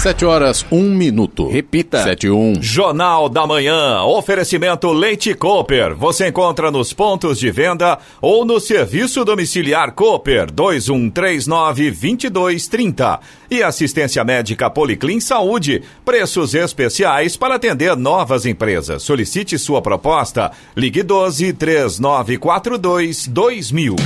Sete horas, um minuto. Repita. Sete um. Jornal da Manhã. Oferecimento Leite Cooper. Você encontra nos pontos de venda ou no serviço domiciliar Cooper 2139-2230. E assistência médica Policlin Saúde. Preços especiais para atender novas empresas. Solicite sua proposta. Ligue 12 3942 2000.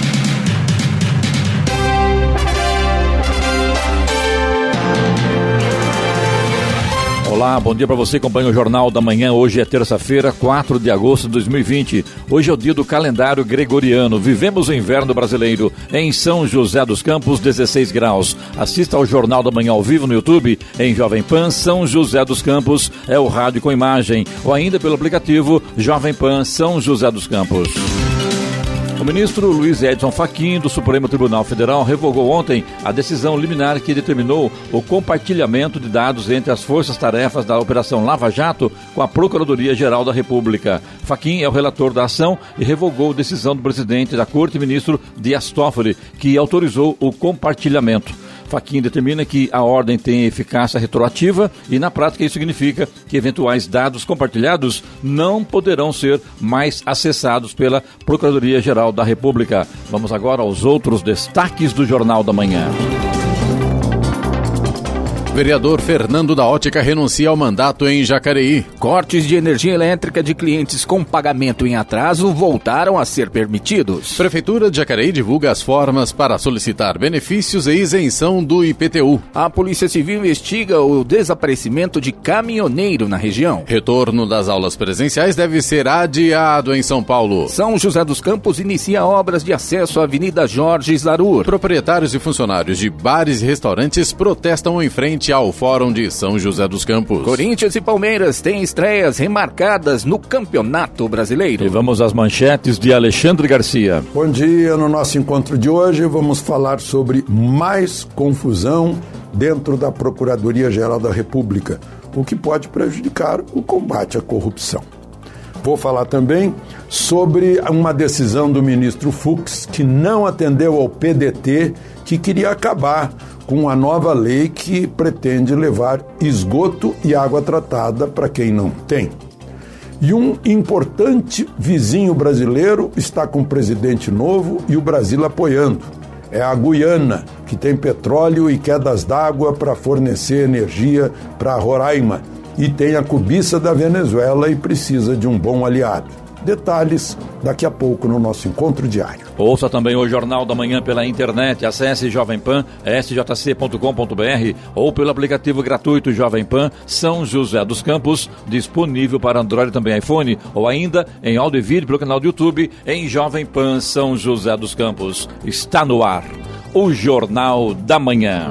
Olá, bom dia para você, acompanha o Jornal da Manhã. Hoje é terça-feira, 4 de agosto de 2020. Hoje é o dia do calendário gregoriano. Vivemos o inverno brasileiro em São José dos Campos, 16 graus. Assista ao Jornal da Manhã ao vivo no YouTube, em Jovem Pan São José dos Campos, é o rádio com imagem, ou ainda pelo aplicativo Jovem Pan São José dos Campos. O ministro Luiz Edson Fachin, do Supremo Tribunal Federal, revogou ontem a decisão liminar que determinou o compartilhamento de dados entre as forças-tarefas da Operação Lava Jato com a Procuradoria-Geral da República. Fachin é o relator da ação e revogou a decisão do presidente da Corte, ministro Dias Toffoli, que autorizou o compartilhamento. Faquin determina que a ordem tem eficácia retroativa e, na prática, isso significa que eventuais dados compartilhados não poderão ser mais acessados pela Procuradoria-Geral da República. Vamos agora aos outros destaques do Jornal da Manhã. Vereador Fernando da Ótica renuncia ao mandato em Jacareí. Cortes de energia elétrica de clientes com pagamento em atraso voltaram a ser permitidos. Prefeitura de Jacareí divulga as formas para solicitar benefícios e isenção do IPTU. A Polícia Civil investiga o desaparecimento de caminhoneiro na região. Retorno das aulas presenciais deve ser adiado em São Paulo. São José dos Campos inicia obras de acesso à Avenida Jorge Zarur. Proprietários e funcionários de bares e restaurantes protestam em frente ao Fórum de São José dos Campos. Corinthians e Palmeiras têm estreias remarcadas no Campeonato Brasileiro. E vamos às manchetes de Alexandre Garcia. Bom dia, no nosso encontro de hoje vamos falar sobre mais confusão dentro da Procuradoria-Geral da República, o que pode prejudicar o combate à corrupção. Vou falar também sobre uma decisão do ministro Fux que não atendeu ao PDT que queria acabar com a nova lei que pretende levar esgoto e água tratada para quem não tem. E um importante vizinho brasileiro está com presidente novo e o Brasil apoiando. É a Guiana, que tem petróleo e quedas d'água para fornecer energia para Roraima, e tem a cobiça da Venezuela e precisa de um bom aliado. Detalhes daqui a pouco no nosso encontro diário. Ouça também o Jornal da Manhã pela internet. Acesse Jovem Pan, sjc.com.br ou pelo aplicativo gratuito Jovem Pan São José dos Campos, disponível para Android também iPhone, ou ainda em áudio e vídeo pelo canal do YouTube em Jovem Pan São José dos Campos. Está no ar o Jornal da Manhã.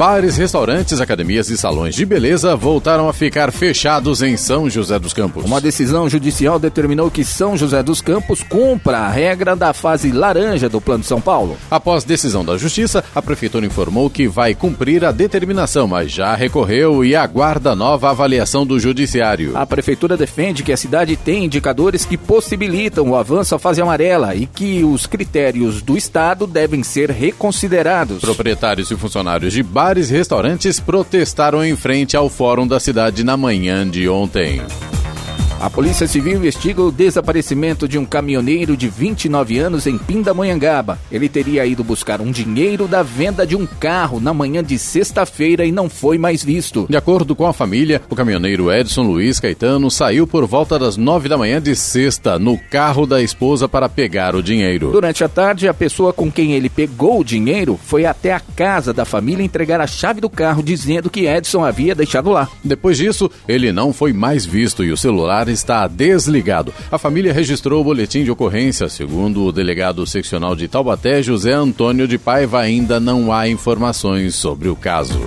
Bares, restaurantes, academias e salões de beleza voltaram a ficar fechados em São José dos Campos. Uma decisão judicial determinou que São José dos Campos cumpra a regra da fase laranja do Plano São Paulo. Após decisão da Justiça, a Prefeitura informou que vai cumprir a determinação, mas já recorreu e aguarda nova avaliação do Judiciário. A Prefeitura defende que a cidade tem indicadores que possibilitam o avanço à fase amarela e que os critérios do Estado devem ser reconsiderados. Proprietários e funcionários de bares bares e restaurantes protestaram em frente ao Fórum da cidade na manhã de ontem. A Polícia Civil investiga o desaparecimento de um caminhoneiro de 29 anos em Pindamonhangaba. Ele teria ido buscar um dinheiro da venda de um carro na manhã de sexta-feira e não foi mais visto. De acordo com a família, o caminhoneiro Edson Luiz Caetano saiu por volta das 9 da manhã de sexta no carro da esposa para pegar o dinheiro. Durante a tarde, a pessoa com quem ele pegou o dinheiro foi até a casa da família entregar a chave do carro dizendo que Edson havia deixado lá. Depois disso, ele não foi mais visto e o celular está desligado. A família registrou o boletim de ocorrência. Segundo o delegado seccional de Taubaté, José Antônio de Paiva, ainda não há informações sobre o caso.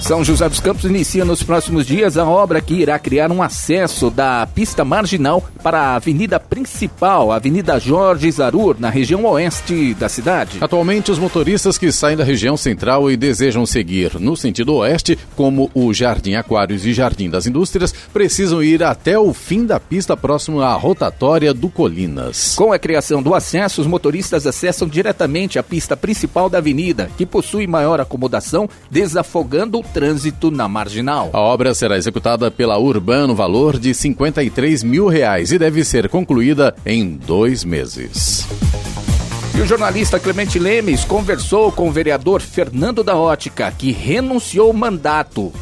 São José dos Campos inicia nos próximos dias a obra que irá criar um acesso da pista marginal para a avenida principal, a Avenida Jorge Zarur, na região oeste da cidade. Atualmente, os motoristas que saem da região central e desejam seguir no sentido oeste, como o Jardim Aquários e Jardim das Indústrias, precisam ir até o fim da pista próximo à rotatória do Colinas. Com a criação do acesso, os motoristas acessam diretamente a pista principal da avenida, que possui maior acomodação, desafogando o trânsito na marginal. A obra será executada pela Urbano, valor de 53 mil reais e deve ser concluída em dois meses. E o jornalista Clemente Lemes conversou com o vereador Fernando da Ótica, que renunciou ao mandato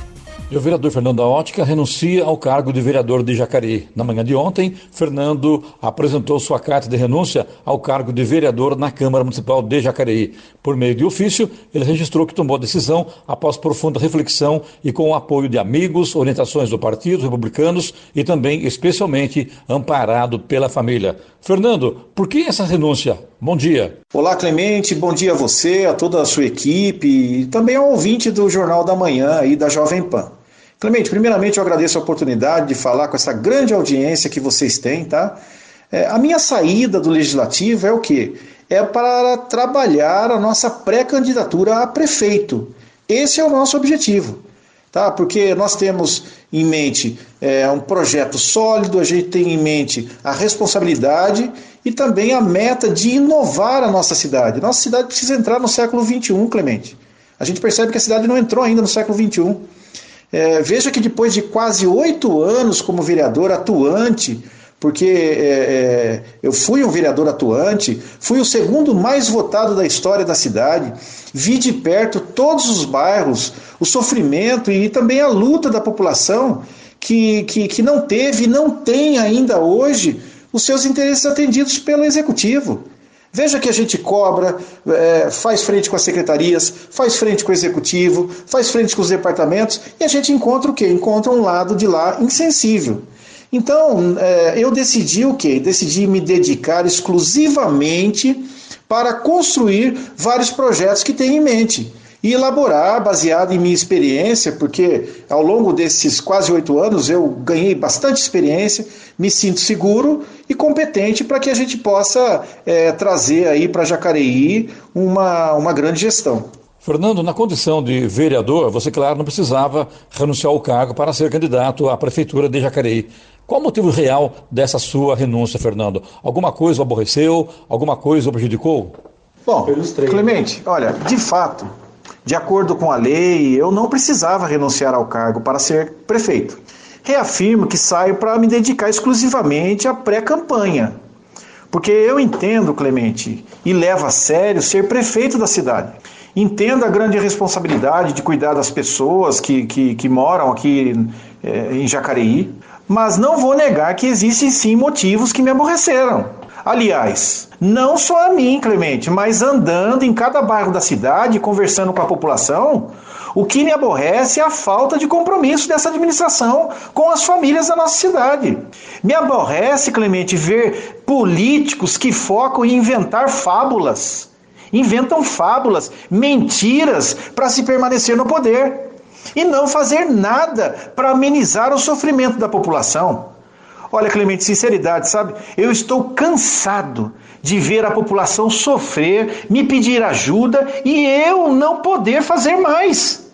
e o vereador Fernando Ótica renuncia ao cargo de vereador de Jacareí. Na manhã de ontem, Fernando apresentou sua carta de renúncia ao cargo de vereador na Câmara Municipal de Jacareí. Por meio de ofício, ele registrou que tomou a decisão após profunda reflexão e com o apoio de amigos, orientações do Partido Republicanos e também, especialmente, amparado pela família. Fernando, por que essa renúncia? Bom dia. Olá, Clemente. Bom dia a você, a toda a sua equipe e também ao ouvinte do Jornal da Manhã e da Jovem Pan. Clemente, primeiramente eu agradeço a oportunidade de falar com essa grande audiência que vocês têm, tá? É, a minha saída do legislativo é o quê? É para trabalhar a nossa pré-candidatura a prefeito. Esse é o nosso objetivo, tá? Porque nós temos em mente é, um projeto sólido, a gente tem em mente a responsabilidade e também a meta de inovar a nossa cidade. Nossa cidade precisa entrar no século XXI, Clemente. A gente percebe que a cidade não entrou ainda no século XXI. É, veja que depois de quase oito anos como vereador atuante, porque é, é, eu fui um vereador atuante, fui o segundo mais votado da história da cidade, vi de perto todos os bairros, o sofrimento e também a luta da população que, que, que não teve e não tem ainda hoje os seus interesses atendidos pelo executivo. Veja que a gente cobra, é, faz frente com as secretarias, faz frente com o executivo, faz frente com os departamentos e a gente encontra o quê? Encontra um lado de lá insensível. Então, é, eu decidi o quê? Decidi me dedicar exclusivamente para construir vários projetos que tenho em mente e elaborar baseado em minha experiência, porque ao longo desses quase oito anos eu ganhei bastante experiência, me sinto seguro e competente para que a gente possa é, trazer aí para Jacareí uma, uma grande gestão. Fernando, na condição de vereador, você, claro, não precisava renunciar ao cargo para ser candidato à prefeitura de Jacareí. Qual o motivo real dessa sua renúncia, Fernando? Alguma coisa o aborreceu? Alguma coisa o prejudicou? Bom, Clemente, olha, de fato, de acordo com a lei, eu não precisava renunciar ao cargo para ser prefeito. Reafirmo que saio para me dedicar exclusivamente à pré-campanha. Porque eu entendo, Clemente, e levo a sério ser prefeito da cidade. Entendo a grande responsabilidade de cuidar das pessoas que, que, que moram aqui é, em Jacareí, mas não vou negar que existem sim motivos que me aborreceram. Aliás, não só a mim, Clemente, mas andando em cada bairro da cidade, conversando com a população, o que me aborrece é a falta de compromisso dessa administração com as famílias da nossa cidade. Me aborrece, Clemente, ver políticos que focam em inventar fábulas. Inventam fábulas, mentiras para se permanecer no poder e não fazer nada para amenizar o sofrimento da população. Olha, Clemente, sinceridade, sabe? Eu estou cansado de ver a população sofrer, me pedir ajuda e eu não poder fazer mais.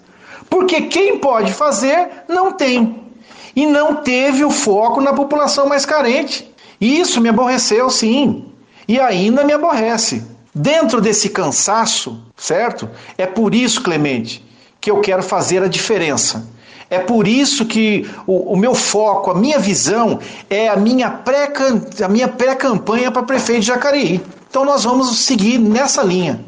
Porque quem pode fazer não tem. E não teve o foco na população mais carente. Isso me aborreceu, sim. E ainda me aborrece. Dentro desse cansaço, certo? É por isso, Clemente, que eu quero fazer a diferença. É por isso que o, o, meu foco, a minha visão é a minha pré-campanha para prefeito de Jacareí. Então nós vamos seguir nessa linha.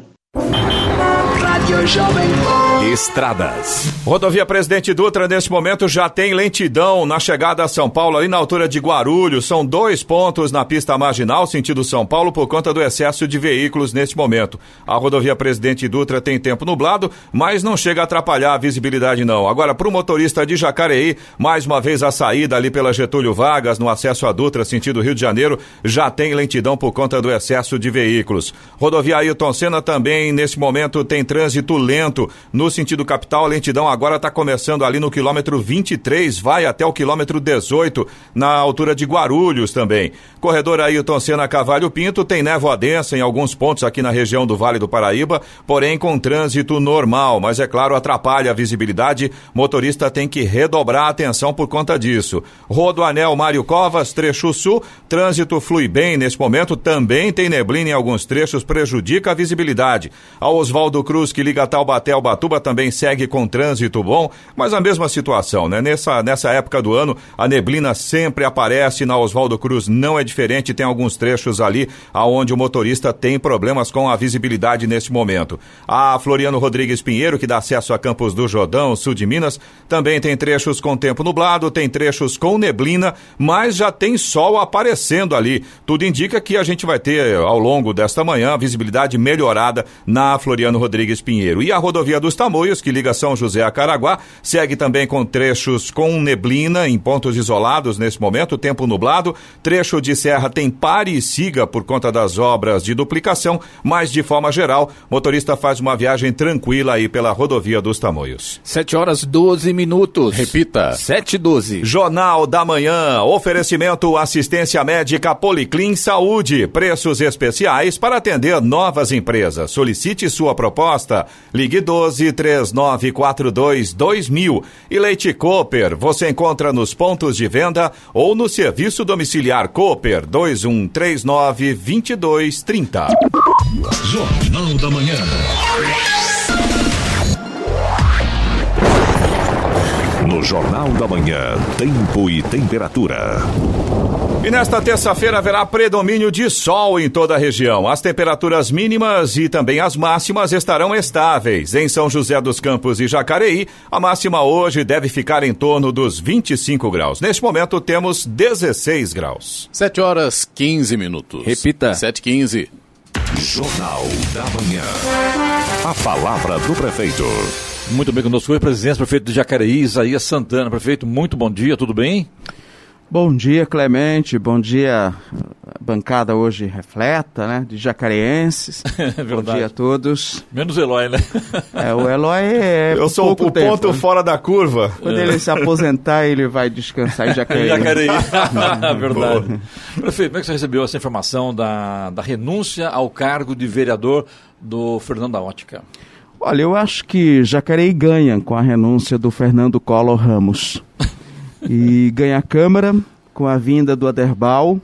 Estradas. Rodovia Presidente Dutra, nesse momento, já tem lentidão na chegada a São Paulo, ali na altura de Guarulhos. São dois pontos na pista marginal, sentido São Paulo, por conta do excesso de veículos neste momento. A rodovia Presidente Dutra tem tempo nublado, mas não chega a atrapalhar a visibilidade, não. Agora, para o motorista de Jacareí, mais uma vez a saída ali pela Getúlio Vargas, no acesso a Dutra, sentido Rio de Janeiro, já tem lentidão por conta do excesso de veículos. Rodovia Ailton Senna também, nesse momento, tem trânsito lento no sentido capital, a lentidão agora está começando ali no quilômetro 23, vai até o quilômetro 18, na altura de Guarulhos também. Corredor Ailton Senna Cavalho Pinto tem névoa densa em alguns pontos aqui na região do Vale do Paraíba, porém com trânsito normal, mas é claro, atrapalha a visibilidade. Motorista tem que redobrar a atenção por conta disso. Rodoanel Mário Covas, trecho sul, trânsito flui bem nesse momento, também tem neblina em alguns trechos, prejudica a visibilidade. A Oswaldo Cruz, que liga Taubaté ao Batuba, também segue com trânsito bom, mas a mesma situação, né? Nessa, nessa época do ano, a neblina sempre aparece, na Oswaldo Cruz não é diferente, tem alguns trechos ali aonde o motorista tem problemas com a visibilidade nesse momento. A Floriano Rodrigues Pinheiro, que dá acesso a Campos do Jordão, sul de Minas, também tem trechos com tempo nublado, tem trechos com neblina, mas já tem sol aparecendo ali. Tudo indica que a gente vai ter ao longo desta manhã visibilidade melhorada na Floriano Rodrigues Pinheiro. E a rodovia dos Tamoios, que liga São José a Caraguá, segue também com trechos com neblina em pontos isolados nesse momento, tempo nublado. Trecho de serra tem pare e siga por conta das obras de duplicação, mas de forma geral, motorista faz uma viagem tranquila aí pela rodovia dos Tamoios. 7 horas 12 minutos. Repita. 7 e 12. Jornal da Manhã, oferecimento assistência médica Policlin Saúde, preços especiais para atender novas empresas. Solicite sua proposta. Ligue 12 3942 2000. E Leite Cooper, você encontra nos pontos de venda ou no serviço domiciliar Cooper 2139 2230. Jornal da Manhã. No Jornal da Manhã, tempo e temperatura. E nesta terça-feira haverá predomínio de sol em toda a região. As temperaturas mínimas e também as máximas estarão estáveis. Em São José dos Campos e Jacareí, a máxima hoje deve ficar em torno dos 25 graus. Neste momento temos 16 graus. 7 horas 15 minutos. Repita. 7 15 Jornal da Manhã. A palavra do prefeito. Muito bem conosco hoje, presidente, prefeito de Jacareí, Isaías Santana. Prefeito, muito bom dia, tudo bem? Bom dia, Clemente. Bom dia, bancada hoje refleta, né? De jacareenses. É Bom dia a todos. Menos o Eloy, né? É, o Eloy é. Eu sou o tempo, ponto né? fora da curva. Quando ele se aposentar, ele vai descansar em Jacareí. Jacareí. Verdade. Prefeito, como é que você recebeu essa informação da, da renúncia ao cargo de vereador do Fernando da Ótica? Olha, eu acho que Jacareí ganha com a renúncia do Fernando Collor Ramos. E ganha a Câmara com a vinda do Aderbal,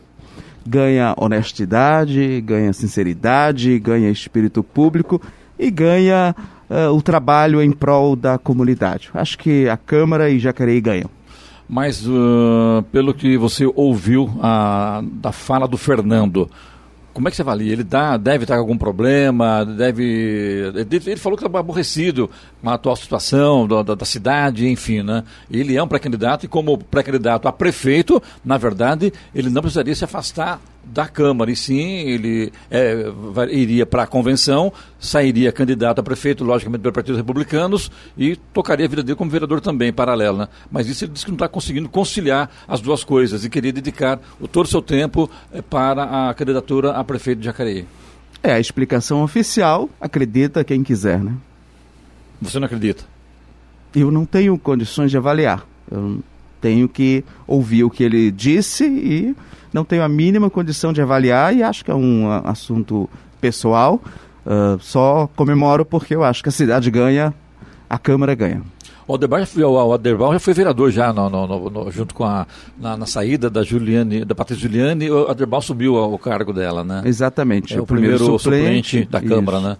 ganha honestidade, ganha sinceridade, ganha espírito público e ganha eh, o trabalho em prol da comunidade. Acho que a Câmara e Jacareí ganham. Mas, uh, pelo que você ouviu ah, da fala do Fernando, como é que você avalia? Ele dá, deve estar com algum problema, deve. Ele, falou que estava aborrecido com a atual situação da, da cidade, enfim, né? Ele é um pré-candidato e, como pré-candidato a prefeito, na verdade, ele não precisaria se afastar da Câmara, e sim ele é, vai- iria para a convenção, sairia candidato a prefeito, logicamente, pelos partidos republicanos, e tocaria a vida dele como vereador também, paralelo. Né? Mas isso ele disse que não está conseguindo conciliar as duas coisas e queria dedicar o, todo o seu tempo eh, para a candidatura a prefeito de Jacareí. É a explicação oficial, acredita quem quiser, né? Você não acredita? Eu não tenho condições de avaliar. Eu tenho que ouvir o que ele disse e não tenho a mínima condição de avaliar e acho que é um ah, assunto pessoal. Ah, só comemoro porque eu acho que a cidade ganha, a Câmara ganha. O Aderbal já foi, o Aderbal já foi vereador já no, no- no- junto com a na, na saída da Juliane, da Patrícia Juliane, o Aderbal subiu ao cargo dela, né? Exatamente. É o primeiro suplente, da Isso. Câmara, né?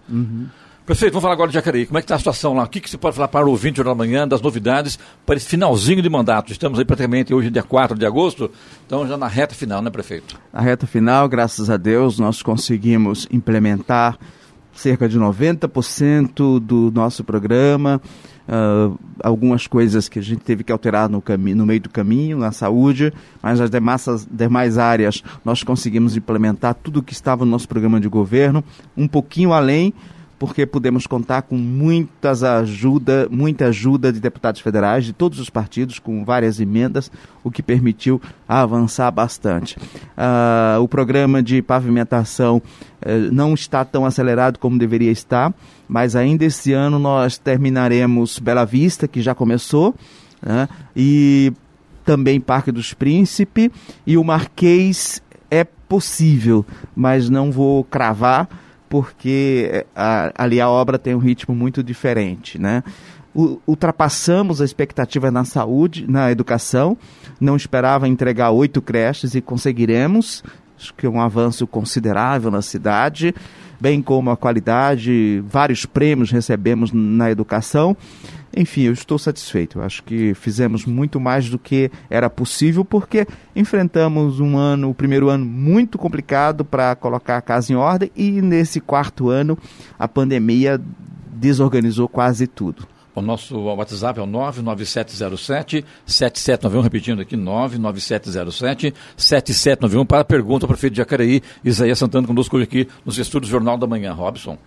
Prefeito, vamos falar agora de Jacareí. Como é que está a situação lá? O que, que você pode falar para o ouvinte da manhã, das novidades para esse finalzinho de mandato? Estamos aí praticamente hoje, dia 4 de agosto, então já na reta final, né, prefeito? A reta final, graças a Deus, nós conseguimos implementar cerca de 90% do nosso programa. ah, algumas coisas que a gente teve que alterar no, no meio do caminho, na saúde, mas as demais, as demais áreas nós conseguimos implementar tudo o que estava no nosso programa de governo, um pouquinho além, porque pudemos contar com muitas ajuda, muita ajuda de deputados federais de todos os partidos, com várias emendas, o que permitiu avançar bastante. Uh, o programa de pavimentação uh, não está tão acelerado como deveria estar, mas ainda esse ano nós terminaremos Bela Vista, que já começou, né? e também Parque dos Príncipes, e o Marquês é possível, mas não vou cravar, porque eh, a, ali a obra tem um ritmo muito diferente, né? ultrapassamos a expectativa na saúde, na educação. Não esperava entregar oito creches e conseguiremos. Acho que é um avanço considerável na cidade, bem como a qualidade, vários prêmios recebemos na educação. Enfim, eu estou satisfeito. Acho que fizemos muito mais do que era possível, porque enfrentamos um ano, o primeiro ano, muito complicado para colocar a casa em ordem, e nesse quarto ano a pandemia desorganizou quase tudo. O nosso WhatsApp é o 99707-7791, repetindo aqui, 99707-7791, para a pergunta ao prefeito de Jacareí, Isaías Santana, conosco hoje aqui nos estúdios Jornal da Manhã. Robson.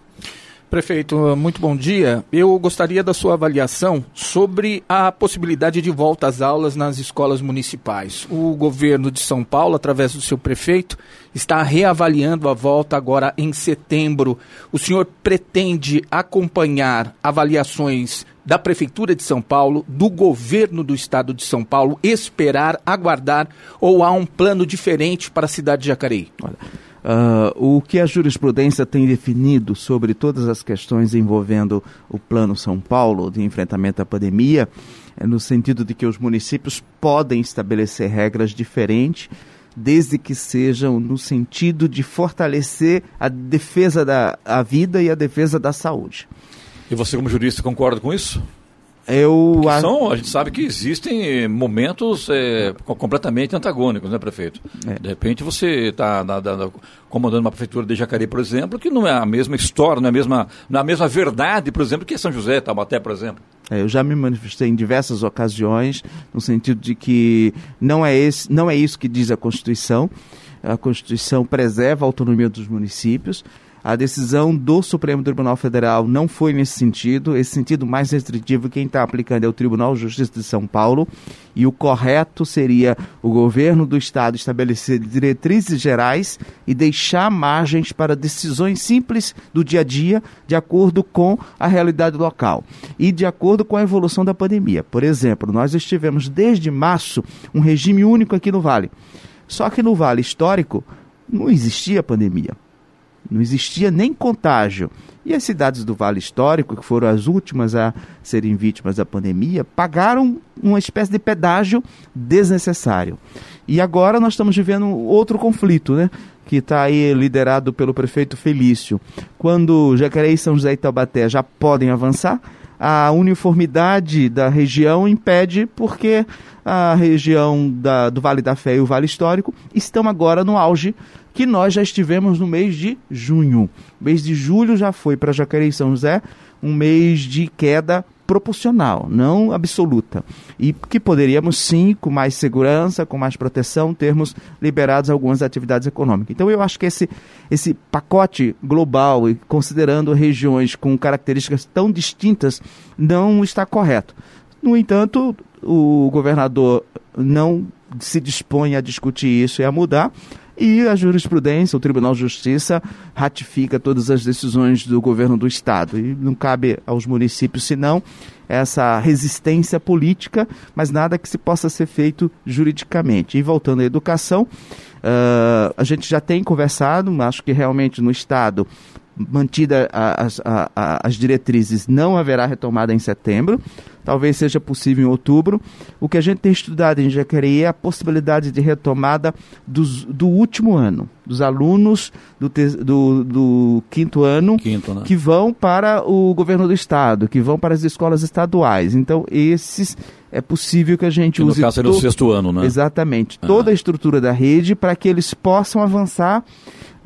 Prefeito, muito bom dia. Eu gostaria da sua avaliação sobre a possibilidade de volta às aulas nas escolas municipais. O governo de São Paulo, através do seu prefeito, está reavaliando a volta agora em setembro. O senhor pretende acompanhar avaliações da Prefeitura de São Paulo, do governo do estado de São Paulo, esperar, aguardar ou há um plano diferente para a cidade de Jacareí? Olha. Uh, o que a jurisprudência tem definido sobre todas as questões envolvendo o Plano São Paulo de enfrentamento à pandemia é no sentido de que os municípios podem estabelecer regras diferentes, desde que sejam no sentido de fortalecer a defesa da a vida e a defesa da saúde. E você, como jurista, concorda com isso? Eu são, a gente sabe que existem momentos é, completamente antagônicos, né, prefeito? É. De repente você está comandando uma prefeitura de Jacareí, por exemplo, que não é a mesma história, não é a mesma, não é a mesma verdade, por exemplo, que São José, Taubaté, por exemplo. É, eu já me manifestei em diversas ocasiões no sentido de que não é, esse, não é isso que diz a Constituição. A Constituição preserva a autonomia dos municípios a decisão do Supremo Tribunal Federal não foi nesse sentido. Esse sentido mais restritivo, quem está aplicando é o Tribunal de Justiça de São Paulo. E o correto seria o governo do Estado estabelecer diretrizes gerais e deixar margens para decisões simples do dia a dia, de acordo com a realidade local e de acordo com a evolução da pandemia. Por exemplo, nós estivemos desde março um regime único aqui no Vale. Só que no Vale Histórico não existia pandemia não existia nem contágio. E as cidades do Vale Histórico, que foram as últimas a serem vítimas da pandemia, pagaram uma espécie de pedágio desnecessário. E agora nós estamos vivendo outro conflito, né? que está aí liderado pelo prefeito Felício. Quando Jacareí, São José e Taubaté já podem avançar, a uniformidade da região impede porque a região da, do Vale da Fé e o Vale Histórico estão agora no auge que nós já estivemos no mês de junho. O mês de julho já foi para Jacareí São José um mês de queda proporcional, não absoluta. E que poderíamos sim, com mais segurança, com mais proteção, termos liberados algumas atividades econômicas. Então eu acho que esse, esse pacote global, e considerando regiões com características tão distintas, não está correto. No entanto, o governador não se dispõe a discutir isso e a mudar. E a jurisprudência, o Tribunal de Justiça, ratifica todas as decisões do governo do Estado. E não cabe aos municípios, senão, essa resistência política, mas nada que se possa ser feito juridicamente. E voltando à educação, uh, a gente já tem conversado, acho que realmente no Estado mantida as, as diretrizes, não haverá retomada em setembro, talvez seja possível em outubro. O que a gente tem estudado em Jacareí é a possibilidade de retomada dos, do último ano, dos alunos do, te, do, do, quinto ano quinto, né? que vão para o governo do estado, que vão para as escolas estaduais. Então, esses é possível que a gente que use. No caso, seria o sexto ano, né? Exatamente. Ah. Toda a estrutura da rede para que eles possam avançar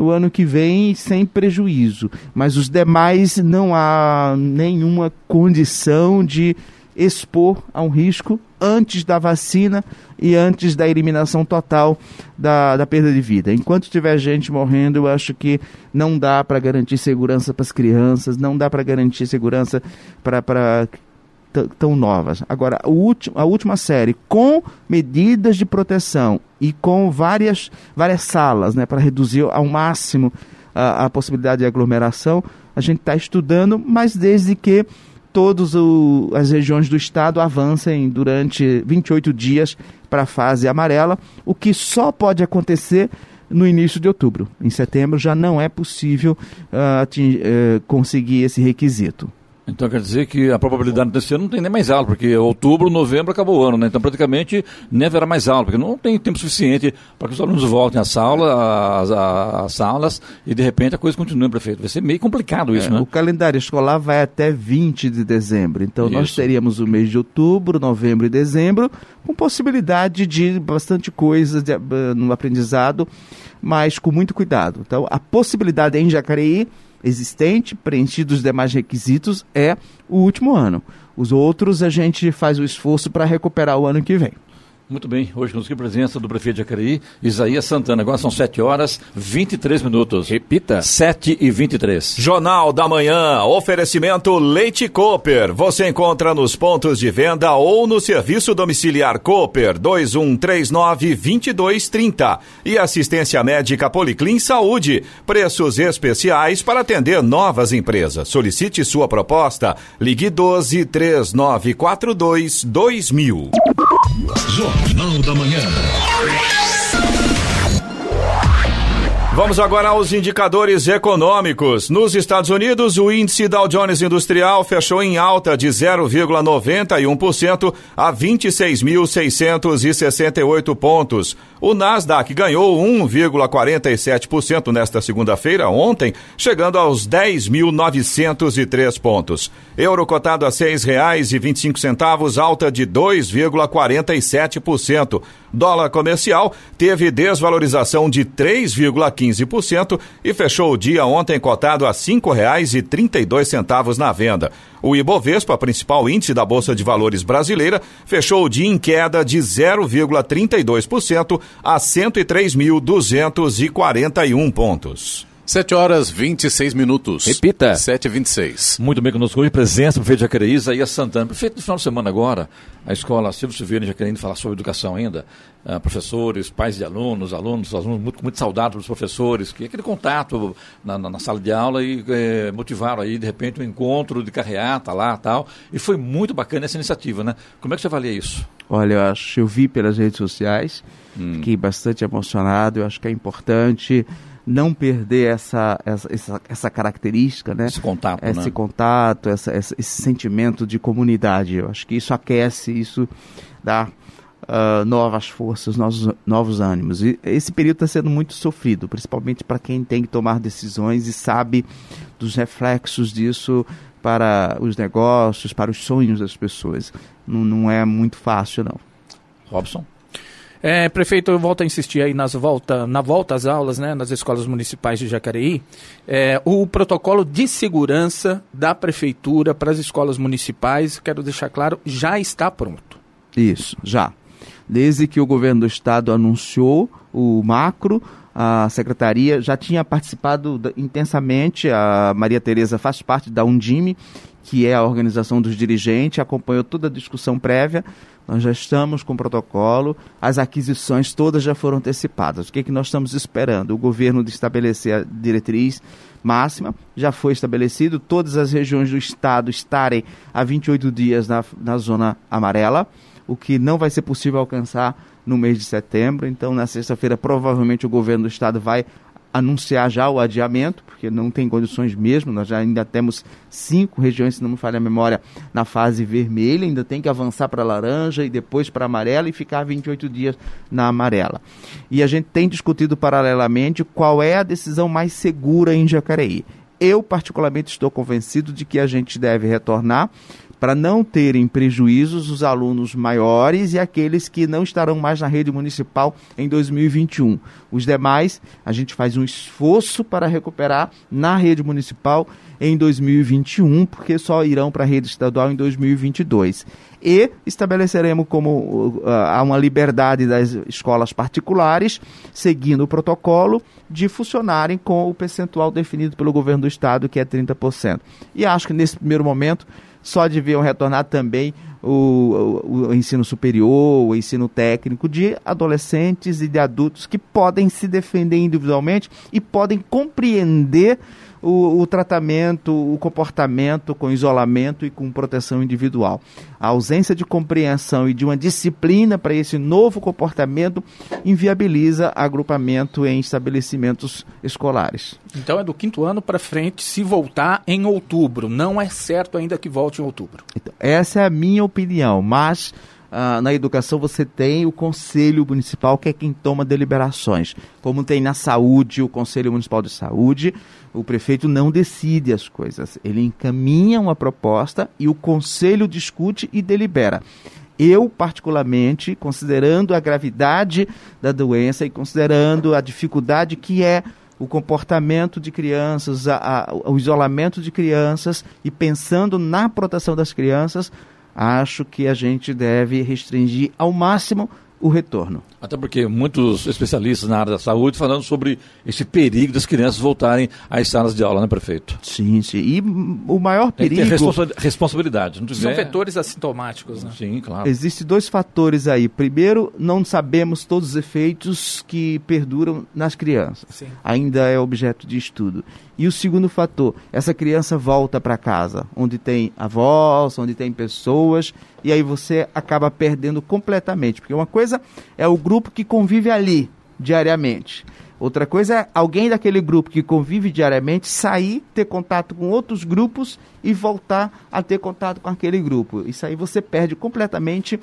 o ano que vem sem prejuízo. Mas os demais não há nenhuma condição de expor a um risco antes da vacina e antes da eliminação total da, da perda de vida. Enquanto tiver gente morrendo, eu acho que não dá para garantir segurança para as crianças, não dá para garantir segurança para tão novas. Agora, a, última série, com medidas de proteção e com várias, várias salas, né, para reduzir ao máximo a, a possibilidade de aglomeração, a gente está estudando, mas desde que todas as regiões do estado avancem durante 28 dias para a fase amarela, o que só pode acontecer no início de outubro. Em setembro já não é possível uh, atingir, uh, conseguir esse requisito. Então quer dizer que a probabilidade desse ano não tem nem mais aula, porque outubro, novembro acabou o ano, né? Então praticamente nem haverá mais aula, porque não tem tempo suficiente para que os alunos voltem às aulas, às, às aulas e de repente a coisa continue, prefeito. Vai ser meio complicado isso, é, né? O calendário escolar vai até 20 de dezembro. Então isso. nós teríamos o mês de outubro, novembro e dezembro, com possibilidade de bastante coisa de, uh, no aprendizado, mas com muito cuidado. Então a possibilidade em Jacareí existente, preenchido os demais requisitos, é o último ano. Os outros a gente faz o esforço para recuperar o ano que vem. Muito bem, hoje nos a presença do prefeito de Jacareí, Isaías Santana. Agora são 7 horas 23 minutos. Repita. 7 e 23. Jornal da Manhã, oferecimento Leite Cooper. Você encontra nos pontos de venda ou no serviço domiciliar Cooper 2139-2230. E assistência médica Policlin Saúde. Preços especiais para atender novas empresas. Solicite sua proposta. Ligue 12 3942 2000. Jornal da Manhã. Vamos agora aos indicadores econômicos. Nos Estados Unidos, o índice Dow Jones Industrial fechou em alta de 0,91% a 26.668 pontos. O Nasdaq ganhou 1,47% nesta segunda-feira, ontem, chegando aos 10.903 pontos. Euro cotado a R$ 6,25, alta de 2,47%. Dólar comercial teve desvalorização de 3,15% e fechou o dia ontem cotado a R$ 5,32 na venda. O Ibovespa, principal índice da Bolsa de Valores brasileira, fechou o dia em queda de 0,32% a 103.241 pontos. 7 horas 26 minutos. Repita. 7 e 26. Muito bem conosco hoje, presença do prefeito Jacareí, Isaías Santana. Prefeito, no final de semana agora, a escola Silvio Silveira em Jacareí falar sobre educação ainda. Uh, professores, pais de alunos, alunos, alunos muito, muito saudados dos professores, que aquele contato na, na, na sala de aula e eh, motivaram aí, de repente, um encontro de carreata lá tal. E foi muito bacana essa iniciativa, né? Como é que você avalia isso? Olha, eu acho, eu vi pelas redes sociais, hum. fiquei bastante emocionado, eu acho que é importante não perder essa, essa, essa, característica, né? Esse contato, Esse né? contato, essa, esse sentimento de comunidade. Eu acho que isso aquece, isso dá uh, novas forças, novos, novos ânimos. E esse período está sendo muito sofrido, principalmente para quem tem que tomar decisões e sabe dos reflexos disso para os negócios, para os sonhos das pessoas. Não, não é muito fácil, não. Robson? É, prefeito, eu volto a insistir aí nas volta, na volta às aulas, né, nas escolas municipais de Jacareí, é, o protocolo de segurança da prefeitura para as escolas municipais, quero deixar claro, já está pronto. Isso, já. Desde que o governo do estado anunciou o macro, a secretaria já tinha participado intensamente, a Maria Tereza faz parte da Undime, que é a organização dos dirigentes, acompanhou toda a discussão prévia, nós já estamos com o protocolo, as aquisições todas já foram antecipadas. O que, é que nós estamos esperando? O governo de estabelecer a diretriz máxima, já foi estabelecido, todas as regiões do estado estarem há 28 dias na, na zona amarela, o que não vai ser possível alcançar no mês de setembro. Então, na sexta-feira, provavelmente o governo do estado vai anunciar já o adiamento, porque não tem condições mesmo, nós já ainda temos cinco regiões, se não me falha a memória, na fase vermelha, ainda tem que avançar para laranja e depois para amarela e ficar 28 dias na amarela. E a gente tem discutido paralelamente qual é a decisão mais segura em Jacareí. Eu, particularmente, estou convencido de que a gente deve retornar para não terem prejuízos os alunos maiores e aqueles que não estarão mais na rede municipal em 2021. Os demais, a gente faz um esforço para recuperar na rede municipal em 2021, porque só irão para a rede estadual em 2022. E estabeleceremos como uh, há uma liberdade das escolas particulares, seguindo o protocolo, de funcionarem com o percentual definido pelo governo do estado, que é 30%. E acho que nesse primeiro momento só deviam retornar também o, o, o, ensino superior, o ensino técnico de adolescentes e de adultos que podem se defender individualmente e podem compreender o, o, tratamento, o comportamento com isolamento e com proteção individual. A ausência de compreensão e de uma disciplina para esse novo comportamento inviabiliza agrupamento em estabelecimentos escolares. Então é do quinto ano para frente se voltar em outubro. Não é certo ainda que volte em outubro. Então, essa é a minha opinião, mas ah, na educação você tem o Conselho Municipal, que é quem toma deliberações. Como tem na saúde o Conselho Municipal de Saúde, o prefeito não decide as coisas. Ele encaminha uma proposta e o Conselho discute e delibera. Eu, particularmente, considerando a gravidade da doença e considerando a dificuldade que é o comportamento de crianças, a, a, o isolamento de crianças e pensando na proteção das crianças, acho que a gente deve restringir ao máximo o retorno. Até porque muitos especialistas na área da saúde falando sobre esse perigo das crianças voltarem às salas de aula, né, prefeito? Sim, sim. E o maior perigo. Tem ter responsa responsabilidade. Não. São vetores assintomáticos, né? Sim, claro. Existem dois fatores aí. Primeiro, não sabemos todos os efeitos que perduram nas crianças. Sim. Ainda é objeto de estudo. E o segundo fator, essa criança volta para casa, onde tem avós, onde tem pessoas, e aí você acaba perdendo completamente. Porque uma coisa é o grupo que convive ali diariamente. Outra coisa é alguém daquele grupo que convive diariamente sair, ter contato com outros grupos e voltar a ter contato com aquele grupo. Isso aí você perde completamente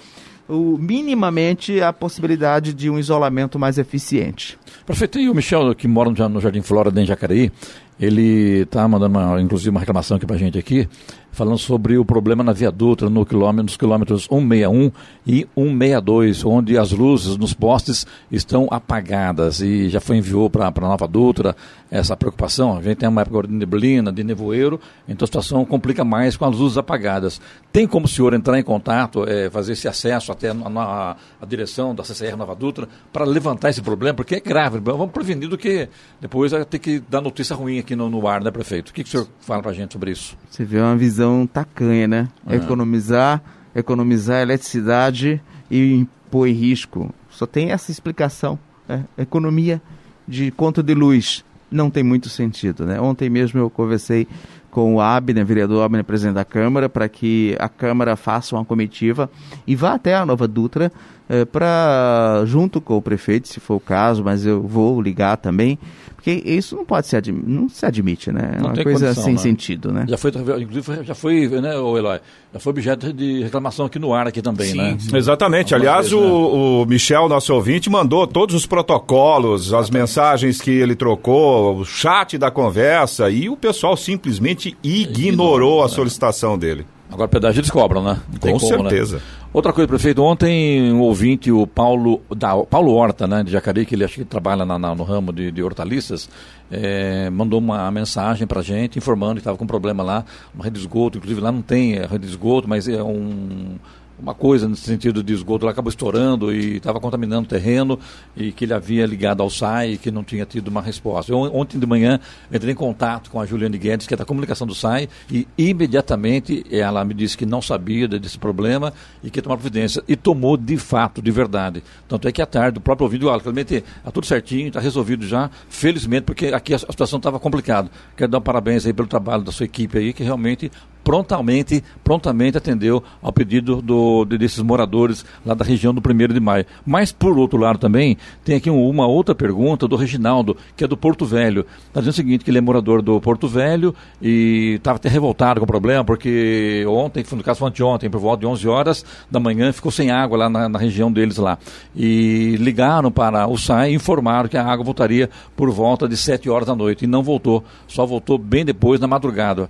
o, minimamente a possibilidade de um isolamento mais eficiente. Prefeito, e o Michel, que mora no Jardim Flora, em Jacareí, ele está mandando, uma, inclusive, uma reclamação aqui para a gente aqui, falando sobre o problema na Via Dutra, no quilômetro, nos quilômetros 161 e 162, onde as luzes nos postes estão apagadas. E já foi enviou para a Nova Dutra essa preocupação. A gente tem uma época de neblina, de nevoeiro, então a situação complica mais com as luzes apagadas. Tem como o senhor entrar em contato, é, fazer esse acesso até a, a, direção da CCR Nova Dutra, para levantar esse problema, porque é grave. Vamos prevenir do que depois vai ter que dar notícia ruim aqui no, no ar, né, prefeito? O que, que o senhor fala para a gente sobre isso? Você vê uma visão tacanha, né? Uhum. Economizar, economizar eletricidade e impor risco. Só tem essa explicação. Né? Economia de conta de luz não tem muito sentido. Né? Ontem mesmo eu conversei com o Abner, vereador Abner, presidente da Câmara, para que a Câmara faça uma comitiva e vá até a Nova Dutra é, para, junto com o prefeito, se for o caso, mas eu vou ligar também, porque isso não pode ser, não se admite, né? É uma coisa condição, sem né? sentido, né? Já foi, inclusive, já foi, né, o Eloy, já foi objeto de reclamação aqui no ar aqui também, sim, né? Sim. Exatamente. Aliás, vez, o, né? o Michel, nosso ouvinte, mandou todos os protocolos, as mensagens que ele trocou, o chat da conversa e o pessoal simplesmente ignorou a né? solicitação dele. Agora pedágio eles cobram, né? Com como, né? certeza. Né? Outra coisa, prefeito, ontem um ouvinte, o Paulo, da, Paulo Horta, né, de Jacareí, que ele acho que trabalha na, na, no ramo de, de hortaliças, é, mandou uma mensagem para a gente informando que estava com problema lá, uma rede de esgoto, inclusive lá não tem rede de esgoto, mas é um uma coisa nesse sentido de esgoto lá acabou estourando e estava contaminando o terreno e que ele havia ligado ao SAI e que não tinha tido uma resposta. Eu, ontem de manhã entrei em contato com a Juliane Guedes, que é da comunicação do SAI, e imediatamente ela me disse que não sabia desse problema e que ia tomar providência. E tomou de fato, de verdade. Tanto é que à tarde o próprio ouvido, olha, realmente está tudo certinho, está resolvido já, felizmente, porque aqui a situação estava complicada. Quero dar um parabéns aí pelo trabalho da sua equipe aí, que realmente prontamente, prontamente atendeu ao pedido do, desses moradores lá da região do 1 de maio. Mas, por outro lado também, tem aqui uma outra pergunta do Reginaldo, que é do Porto Velho. Está dizendo o seguinte, que ele é morador do Porto Velho e estava até revoltado com o problema, porque ontem, no caso foi anteontem, por volta de 11 horas da manhã, ficou sem água lá na, na região deles lá. E ligaram para o SAI e informaram que a água voltaria por volta de 7 horas da noite. E não voltou, só voltou bem depois, na madrugada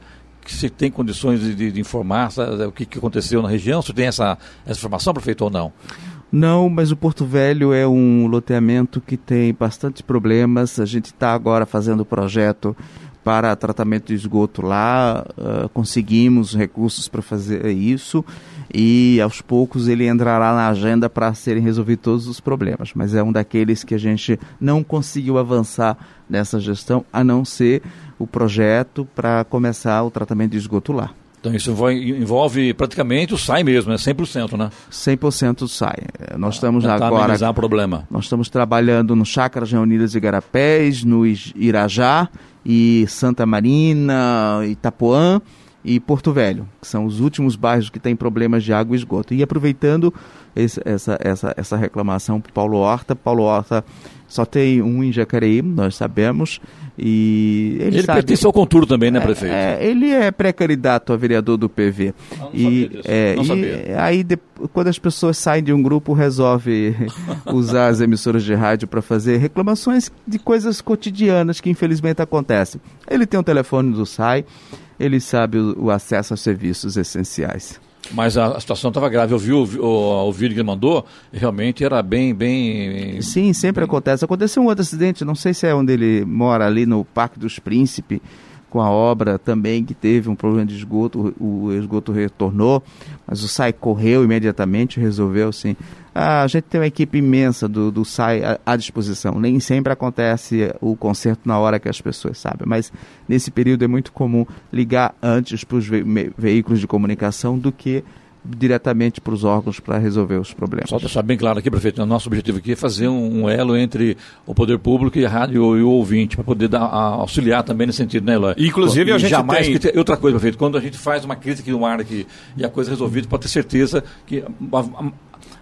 se tem condições de, de, informar sabe, o que, que, aconteceu na região? Você tem essa, essa informação, prefeito, ou não? Não, mas o Porto Velho é um loteamento que tem bastante problemas. A gente está agora fazendo o projeto para tratamento de esgoto lá, uh, conseguimos recursos para fazer isso e aos poucos ele entrará na agenda para serem resolvidos todos os problemas. Mas é um daqueles que a gente não conseguiu avançar nessa gestão, a não ser o projeto para começar o tratamento de esgoto lá. Então isso envolve praticamente o SAI mesmo, é né? 100%, né? 100% SAI. Nós estamos agora... o problema. Nós estamos trabalhando no Chácaras Reunidas e Garapés, no Irajá e Santa Marina, Itapuã e Porto Velho, que são os últimos bairros que têm problemas de água e esgoto. E aproveitando esse, essa, essa, essa reclamação para Paulo Horta, Paulo Horta só tem um em Jacareí, nós sabemos, e ele, ele sabe, pertence ao Conturo também, né, prefeito? É, ele é pré-candidato a vereador do PV. Ah, não, e é, não e aí de, quando as pessoas saem de um grupo, resolve usar as emissoras de rádio para fazer reclamações de coisas cotidianas que infelizmente acontecem. Ele tem o um telefone do SAI, ele sabe o, o acesso a serviços essenciais. Mas a, a situação estava grave. Eu vi o, o, o, vídeo que ele mandou, realmente era bem, bem. Sim, sempre acontece. Aconteceu um outro acidente, não sei se é onde ele mora, ali no Parque dos Príncipes, com a obra também, que teve um problema de esgoto, o, o esgoto retornou, mas o SAI correu imediatamente, resolveu sim. A gente tem uma equipe imensa do, do SAI à, à, disposição. Nem sempre acontece o conserto na hora que as pessoas sabem, mas nesse período é muito comum ligar antes para os ve veículos de comunicação do que diretamente para os órgãos para resolver os problemas. Só deixar bem claro aqui, prefeito, o nosso objetivo aqui é fazer um, um elo entre o poder público e a rádio e o ouvinte, para poder dar, a, auxiliar também nesse sentido, né, Eloy? Inclusive, a gente jamais tem... Que, outra coisa, prefeito, quando a gente faz uma crítica aqui no ar aqui, e a coisa é resolvida, pode ter certeza que a, a,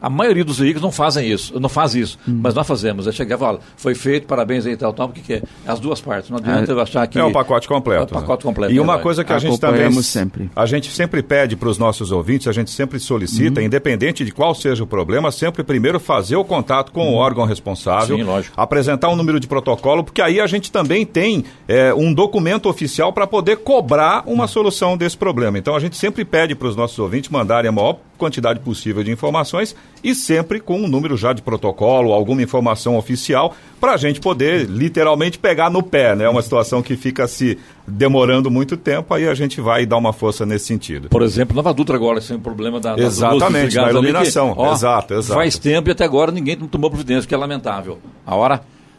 a maioria dos veículos não fazem isso, não faz isso, hum. mas nós fazemos. É chegar e falar, foi feito, parabéns aí tal, tal, o que, que é? As duas partes. Não adianta é, achar que. É o pacote completo. É o pacote completo. E uma coisa que a gente também. sempre. A gente sempre pede para os nossos ouvintes, a gente sempre solicita, uhum. independente de qual seja o problema, sempre primeiro fazer o contato com uhum. o órgão responsável. Sim, lógico. Apresentar um número de protocolo, porque aí a gente também tem é, um documento oficial para poder cobrar uma uhum. solução desse problema. Então a gente sempre pede para os nossos ouvintes mandarem a maior quantidade possível de informações e sempre com um número já de protocolo, alguma informação oficial, para a gente poder literalmente pegar no pé, né? É uma situação que fica se demorando muito tempo, aí a gente vai dar uma força nesse sentido. Por exemplo, Nova Dutra agora, sem o problema da, Exatamente, da iluminação. Que, ó, exato, exato. Faz tempo e até agora ninguém tomou providência, que é lamentável. A hora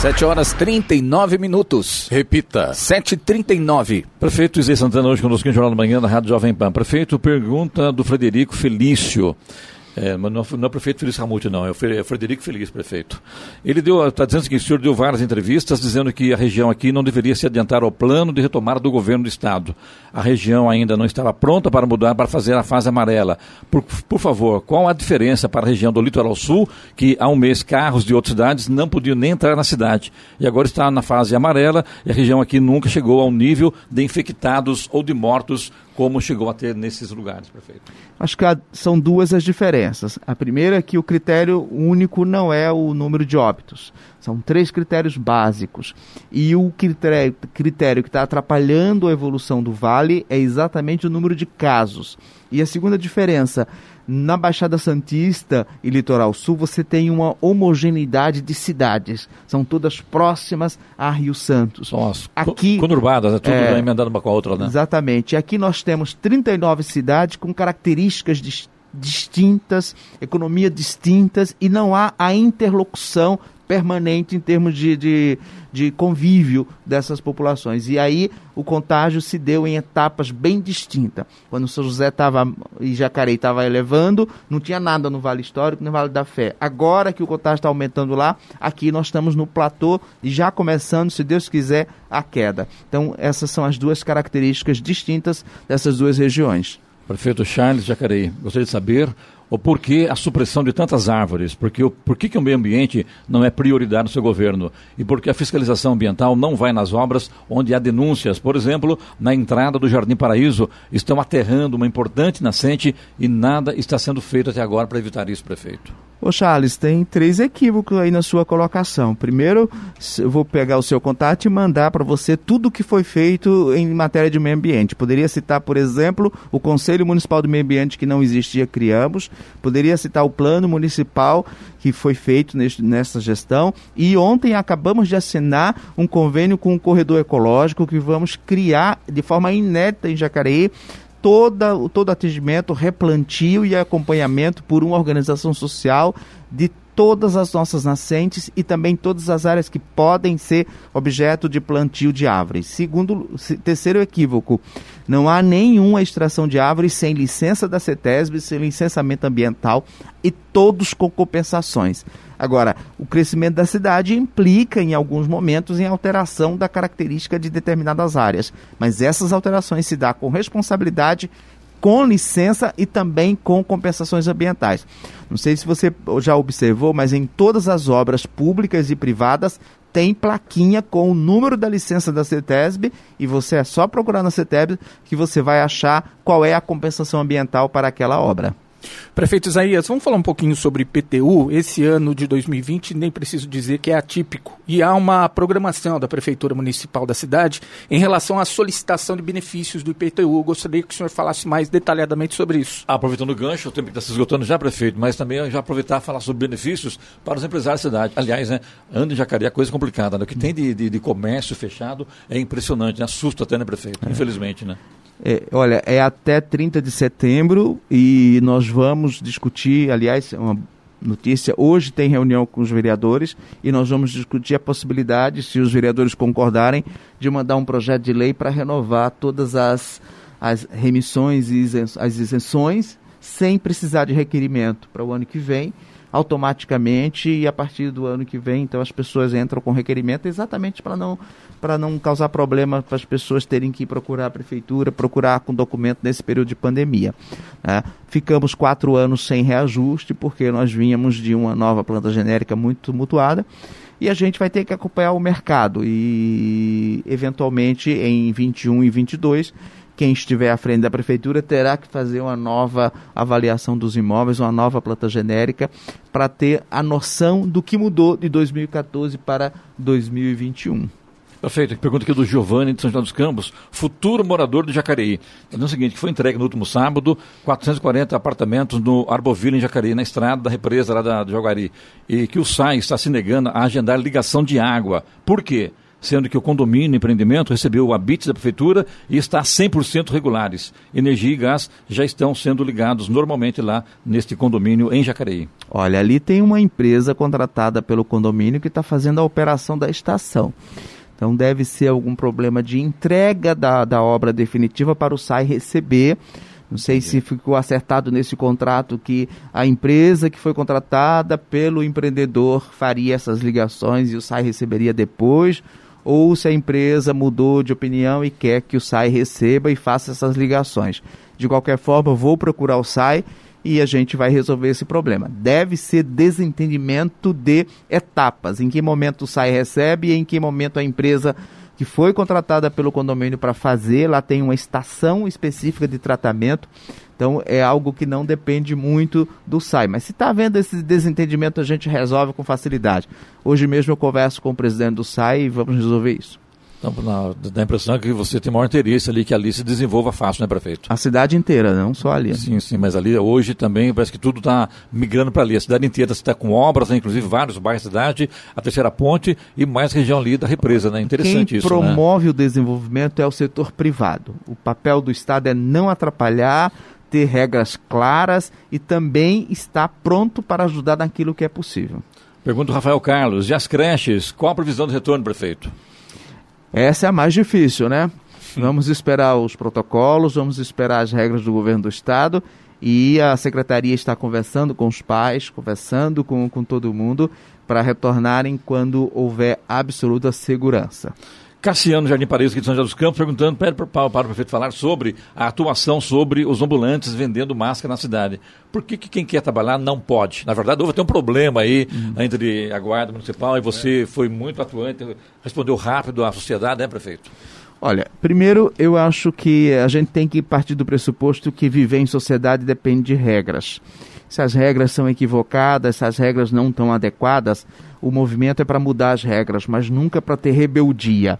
7 horas 39 minutos. Repita. 7h39. Prefeito Isê Santana, hoje conosco em Jornal da Manhã, na Rádio Jovem Pan. Prefeito, pergunta do Frederico Felício. É, mas não, não é o prefeito Feliz Ramute, não, é o é Frederico Feliz, prefeito. Ele deu, está dizendo que o senhor deu várias entrevistas dizendo que a região aqui não deveria se adiantar ao plano de retomada do governo do Estado. A região ainda não estava pronta para mudar, para fazer a fase amarela. Por, por favor, qual a diferença para a região do Litoral Sul, que há um mês carros de outras cidades não podiam nem entrar na cidade, e agora está na fase amarela, e a região aqui nunca chegou ao nível de infectados ou de mortos como chegou a ter nesses lugares, prefeito? Acho que são duas as diferenças. A primeira é que o critério único não é o número de óbitos. São três critérios básicos. E o critério, critério que está atrapalhando a evolução do vale é exatamente o número de casos. E a segunda diferença na Baixada Santista e Litoral Sul, você tem uma homogeneidade de cidades. São todas próximas a Rio Santos. Nossa, aqui conurbadas, né? tudo é, emendando uma com a outra, né? Exatamente. Aqui nós temos 39 cidades com características distintas, economia distintas e não há a interlocução permanente em termos de, de, de, convívio dessas populações. E aí o contágio se deu em etapas bem distintas. Quando São José estava e Jacareí estava elevando, não tinha nada no Vale Histórico, no Vale da Fé. Agora que o contágio está aumentando lá, aqui nós estamos no platô e já começando, se Deus quiser, a queda. Então essas são as duas características distintas dessas duas regiões. Prefeito Charles Jacareí, gostaria de saber o porquê a supressão de tantas árvores, porque por que, que o meio ambiente não é prioridade no seu governo e por que a fiscalização ambiental não vai nas obras onde há denúncias. Por exemplo, na entrada do Jardim Paraíso, estão aterrando uma importante nascente e nada está sendo feito até agora para evitar isso, prefeito. Ô Charles, tem três equívocos aí na sua colocação. Primeiro, eu vou pegar o seu contato e mandar para você tudo o que foi feito em matéria de meio ambiente. Poderia citar, por exemplo, o Conselho Municipal do Meio Ambiente que não existia, criamos. Poderia citar o plano municipal que foi feito nessa gestão. E ontem acabamos de assinar um convênio com o Corredor Ecológico que vamos criar de forma inédita em Jacareí toda, todo atendimento, replantio e acompanhamento por uma organização social de todas as nossas nascentes e também todas as áreas que podem ser objeto de plantio de árvores. Segundo, terceiro equívoco, não há nenhuma extração de árvores sem licença da CETESB, sem licenciamento ambiental e todos com compensações. Agora, o crescimento da cidade implica, em alguns momentos, em alteração da característica de determinadas áreas. Mas essas alterações se dão com responsabilidade, com licença e também com compensações ambientais. Não sei se você já observou, mas em todas as obras públicas e privadas tem plaquinha com o número da licença da CETESB e você é só procurar na CETESB que você vai achar qual é a compensação ambiental para aquela obra. Prefeito Isaías, vamos falar um pouquinho sobre IPTU. Esse ano de 2020, nem preciso dizer que é atípico. E há uma programação da Prefeitura Municipal da cidade em relação à solicitação de benefícios do IPTU. Eu gostaria que o senhor falasse mais detalhadamente sobre isso. Aproveitando o gancho, o tempo está se esgotando já, prefeito, mas também já aproveitar e falar sobre benefícios para os empresários da cidade. Aliás, né, ano em Jacareí é coisa complicada. Né? O que tem de, de, de comércio fechado é impressionante, né? assusta até, né, prefeito? É. Infelizmente, né? É, olha, é até 30 de setembro e nós vamos discutir, aliás, uma notícia, hoje tem reunião com os vereadores e nós vamos discutir a possibilidade, se os vereadores concordarem, de mandar um projeto de lei para renovar todas as, as remissões e as isenções sem precisar de requerimento para o ano que vem automaticamente e a partir do ano que vem, então as pessoas entram com requerimento exatamente para não para não causar problema para as pessoas terem que procurar a prefeitura, procurar com documento nesse período de pandemia. Né? Ficamos quatro anos sem reajuste porque nós vínhamos de uma nova planta genérica muito mutuada e a gente vai ter que acompanhar o mercado e eventualmente em 21 e 22 quem estiver à frente da prefeitura terá que fazer uma nova avaliação dos imóveis, uma nova planta genérica, para ter a noção do que mudou de 2014 para 2021. Perfeito. Pergunta aqui do Giovanni de São João dos Campos, futuro morador de Jacareí. É o seguinte, foi entregue no último sábado 440 apartamentos no Arboville, em Jacareí, na estrada da represa lá da, do Joguari. E que o SAI está se negando a agendar ligação de água. Por quê? Sendo que o condomínio empreendimento recebeu o habite da prefeitura e está 100% regulares. Energia e gás já estão sendo ligados normalmente lá neste condomínio em Jacareí. Olha, ali tem uma empresa contratada pelo condomínio que está fazendo a operação da estação. Então deve ser algum problema de entrega da, da obra definitiva para o SAI receber. Não sei se ficou acertado nesse contrato que a empresa que foi contratada pelo empreendedor faria essas ligações e o SAI receberia depois ou se a empresa mudou de opinião e quer que o SAI receba e faça essas ligações. De qualquer forma, vou procurar o SAI e a gente vai resolver esse problema. Deve ser desentendimento de etapas, em que momento o SAI recebe e em que momento a empresa que foi contratada pelo condomínio para fazer, lá tem uma estação específica de tratamento então é algo que não depende muito do SAI. Mas se está havendo esse desentendimento, a gente resolve com facilidade. Hoje mesmo eu converso com o presidente do SAI e vamos resolver isso. Então, na, dá a impressão que você tem maior interesse ali que ali se desenvolva fácil, né, prefeito? A cidade inteira, não só ali. Sim, sim, mas ali hoje também parece que tudo está migrando para ali. A cidade inteira está com obras, né, inclusive vários bairros da cidade, a terceira ponte e mais região ali da represa, né? Interessante Quem isso. Quem promove né? o desenvolvimento é o setor privado. O papel do Estado é não atrapalhar, ter regras claras e também estar pronto para ajudar naquilo que é possível. Pergunta o Rafael Carlos, e as creches, qual a previsão de retorno, prefeito? Essa é a mais difícil, né? Vamos esperar os protocolos, vamos esperar as regras do governo do estado e a secretaria está conversando com os pais, conversando com, com todo mundo para retornarem quando houver absoluta segurança. Cassiano Jardim Paraíso, aqui de São José dos Campos, perguntando para, para, para o prefeito falar sobre a atuação sobre os ambulantes vendendo máscara na cidade. Por que, que quem quer trabalhar não pode? Na verdade, houve até um problema aí uhum. entre a Guarda Municipal e você é. foi muito atuante, respondeu rápido à sociedade, né, prefeito? Olha, primeiro eu acho que a gente tem que partir do pressuposto que viver em sociedade depende de regras. Se as regras são equivocadas, se as regras não estão adequadas, o movimento é para mudar as regras, mas nunca para ter rebeldia.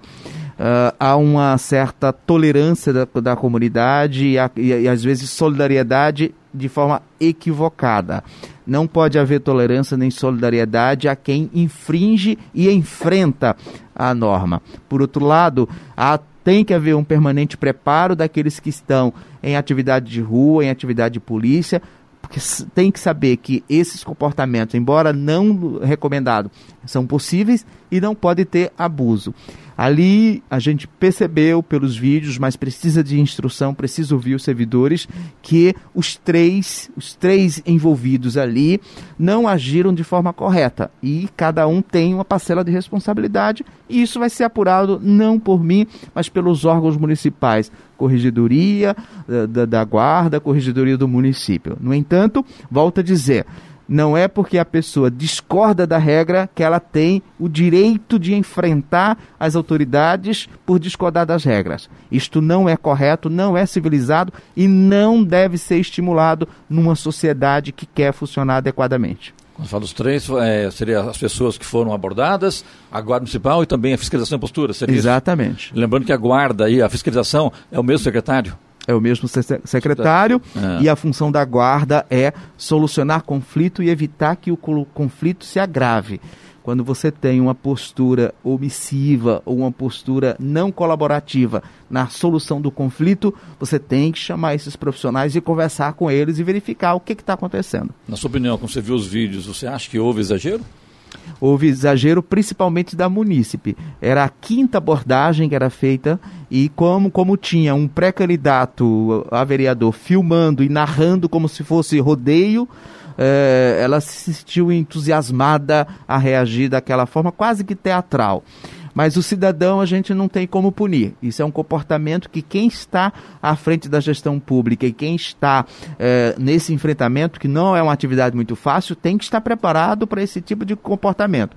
Uh, há uma certa tolerância da, da comunidade e, a, e, e, às vezes solidariedade de forma equivocada. Não pode haver tolerância nem solidariedade a quem infringe e enfrenta a norma. Por outro lado, há, tem que haver um permanente preparo daqueles que estão em atividade de rua, em atividade de polícia, porque tem que saber que esses comportamentos, embora não recomendado, são possíveis e não pode ter abuso. Ali a gente percebeu pelos vídeos, mas precisa de instrução, precisa ouvir os servidores, que os três, os três envolvidos ali não agiram de forma correta. E cada um tem uma parcela de responsabilidade, e isso vai ser apurado não por mim, mas pelos órgãos municipais, corregedoria da, da guarda, corregedoria do município. No entanto, volto a dizer, não é porque a pessoa discorda da regra que ela tem o direito de enfrentar as autoridades por discordar das regras. Isto não é correto, não é civilizado e não deve ser estimulado numa sociedade que quer funcionar adequadamente. Quando fala dos três, é, seria as pessoas que foram abordadas, a Guarda Municipal e também a fiscalização em postura, seria Exatamente. Isso? Lembrando que a Guarda e a fiscalização é o mesmo secretário? é o mesmo secretário é. e a função da guarda é solucionar conflito e evitar que o conflito se agrave. Quando você tem uma postura omissiva ou uma postura não colaborativa na solução do conflito, você tem que chamar esses profissionais e conversar com eles e verificar o que está acontecendo. Na sua opinião, quando você viu os vídeos, você acha que houve exagero? houve exagero principalmente da munícipe. Era a quinta abordagem que era feita e como, como tinha um pré-candidato a vereador filmando e narrando como se fosse rodeio, eh, ela se sentiu entusiasmada a reagir daquela forma quase que teatral. Mas o cidadão a gente não tem como punir. Isso é um comportamento que quem está à frente da gestão pública e quem está é, nesse enfrentamento, que não é uma atividade muito fácil, tem que estar preparado para esse tipo de comportamento.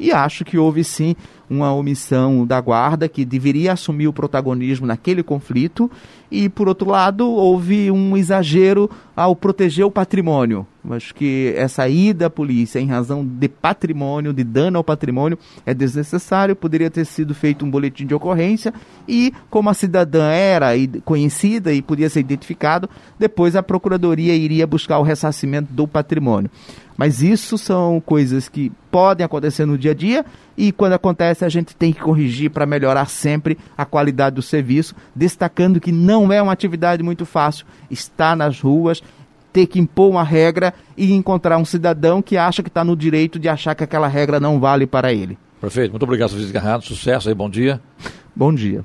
E acho que houve sim uma omissão da guarda que deveria assumir o protagonismo naquele conflito e por outro lado houve um exagero ao proteger o patrimônio. Acho que essa ida à polícia em razão de patrimônio, de dano ao patrimônio, é desnecessário. Poderia ter sido feito um boletim de ocorrência e, como a cidadã era conhecida e podia ser identificado, depois a procuradoria iria buscar o ressarcimento do patrimônio. Mas isso são coisas que podem acontecer no dia a dia e quando acontece a gente tem que corrigir para melhorar sempre a qualidade do serviço, destacando que não é uma atividade muito fácil estar nas ruas, ter que impor uma regra e encontrar um cidadão que acha que está no direito de achar que aquela regra não vale para ele. Perfeito, muito obrigado, Luiz Garrado, sucesso aí, bom dia. Bom dia.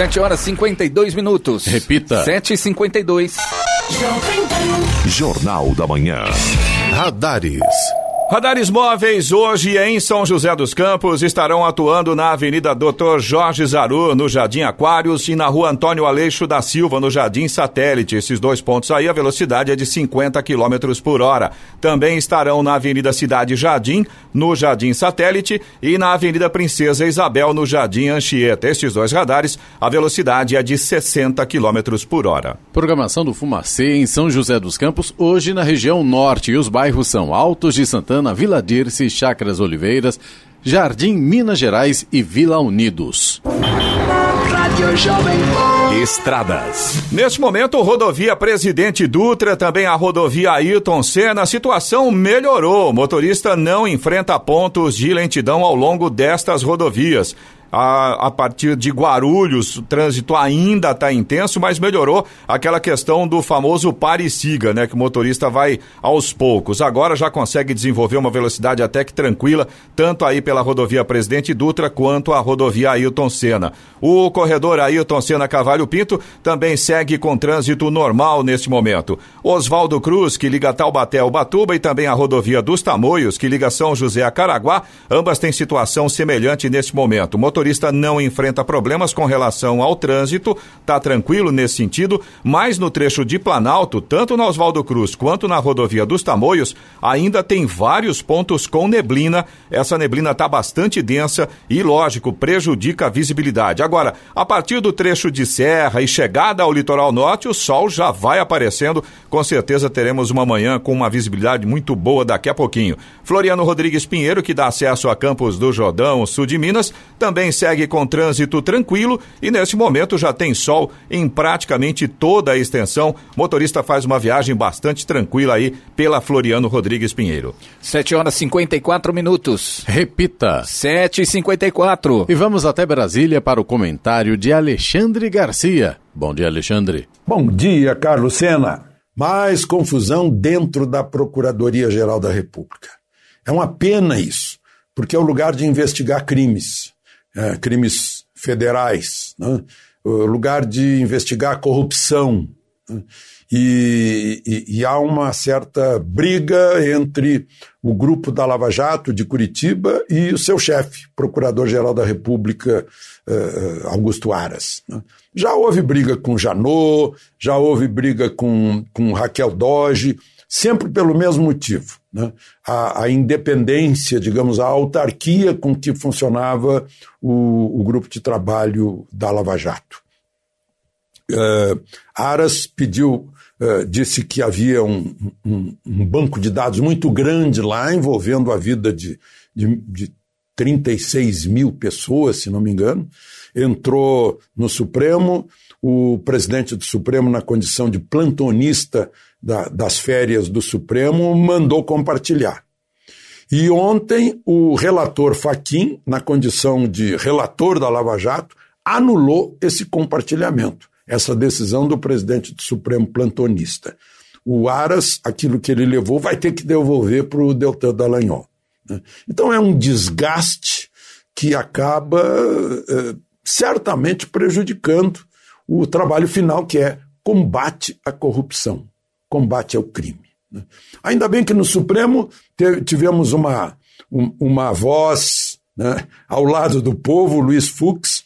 7 horas 52 minutos. Repita. 7 e 52 Jornal da Manhã. Radares. Radares móveis hoje em São José dos Campos estarão atuando na Avenida Doutor Jorge Zaru, no Jardim Aquários, e na Rua Antônio Aleixo da Silva, no Jardim Satélite. Esses dois pontos aí, a velocidade é de 50 km por hora. Também estarão na Avenida Cidade Jardim, no Jardim Satélite, e na Avenida Princesa Isabel, no Jardim Anchieta. Estes dois radares, a velocidade é de 60 km por hora. Programação do Fumacê em São José dos Campos, hoje na região norte, e os bairros são Altos de Santana. Santana, Vila Dirce, Chacras Oliveiras, Jardim Minas Gerais e Vila Unidos. Estradas. Neste momento, rodovia Presidente Dutra, também a rodovia Ayrton Senna, a situação melhorou. O motorista não enfrenta pontos de lentidão ao longo destas rodovias a, a partir de Guarulhos, o trânsito ainda está intenso, mas melhorou aquela questão do famoso pare e siga, né? Que o motorista vai aos poucos. Agora já consegue desenvolver uma velocidade até que tranquila, tanto aí pela rodovia Presidente Dutra quanto a rodovia Ailton Senna. O corredor Ailton Senna Cavalho Pinto também segue com trânsito normal neste momento. Oswaldo Cruz, que liga Taubaté ao Batuba, e também a rodovia dos Tamoios, que liga São José a Caraguá, ambas têm situação semelhante neste momento. O motorista não enfrenta problemas com relação ao trânsito, está tranquilo nesse sentido, mas no trecho de Planalto, tanto na Oswaldo Cruz quanto na rodovia dos Tamoios, ainda tem vários pontos com neblina. Essa neblina está bastante densa e, lógico, prejudica a visibilidade. Agora, a partir do trecho de serra e chegada ao litoral norte, o sol já vai aparecendo. Com certeza teremos uma manhã com uma visibilidade muito boa daqui a pouquinho. Floriano Rodrigues Pinheiro, que dá acesso a Campos do Jordão, sul de Minas, também segue com trânsito tranquilo e nesse momento já tem sol em praticamente toda a extensão. Motorista faz uma viagem bastante tranquila aí pela Floriano Rodrigues Pinheiro. 7 horas 54 minutos. Repita. 7 e 54 E vamos até Brasília para o comentário de Alexandre Garcia. Bom dia, Alexandre. Bom dia, Carlos Sena. Mais confusão dentro da Procuradoria-Geral da República. É uma pena isso, porque é o lugar de investigar crimes é, crimes federais, né? lugar de investigar corrupção. Né? E, e, e, há uma certa briga entre o grupo da Lava Jato de Curitiba e o seu chefe, Procurador-Geral da República, uh, Augusto Aras. Né? Já houve briga com Janot, já houve briga com, com Raquel Doge, sempre pelo mesmo motivo. Né? A, a, independência, digamos, a autarquia com que funcionava o, o grupo de trabalho da Lava Jato. Uh, Aras pediu, uh, disse que havia um, um, um, banco de dados muito grande lá, envolvendo a vida de, de, de 36 mil pessoas, se não me engano. Entrou no Supremo, o presidente do Supremo, na condição de plantonista da, das férias do Supremo, mandou compartilhar. E ontem o relator Faquim, na condição de relator da Lava Jato, anulou esse compartilhamento, essa decisão do presidente do Supremo plantonista. O Aras, aquilo que ele levou, vai ter que devolver para o Deltan Dallagnol. Né? Então é um desgaste que acaba eh, certamente prejudicando o trabalho final, que é combate à corrupção combate ao crime. Né? Ainda bem que no Supremo tivemos uma, uma voz né, ao lado do povo, Luiz Fux.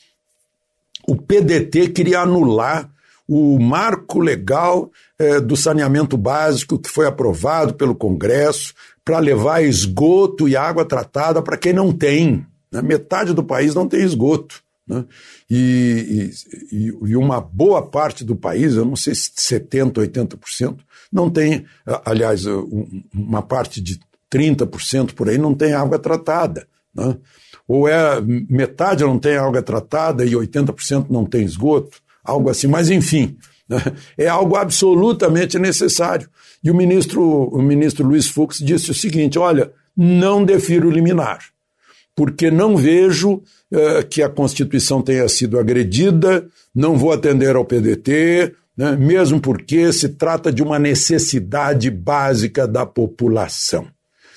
O PDT queria anular o marco legal eh, do saneamento básico que foi aprovado pelo Congresso para levar esgoto e água tratada para quem não tem. Né? Metade do país não tem esgoto. Né? E, e, e, uma boa parte do país, eu não sei se 70%, 80%, não tem, aliás, uma parte de 30% por aí não tem água tratada. Né? Ou é metade não tem água tratada e 80% não tem esgoto, algo assim, mas enfim, né? é algo absolutamente necessário. E o ministro, o ministro Luiz Fux disse o seguinte: olha, não defiro liminar porque não vejo uh, que a Constituição tenha sido agredida, não vou atender ao PDT, né, mesmo porque se trata de uma necessidade básica da população.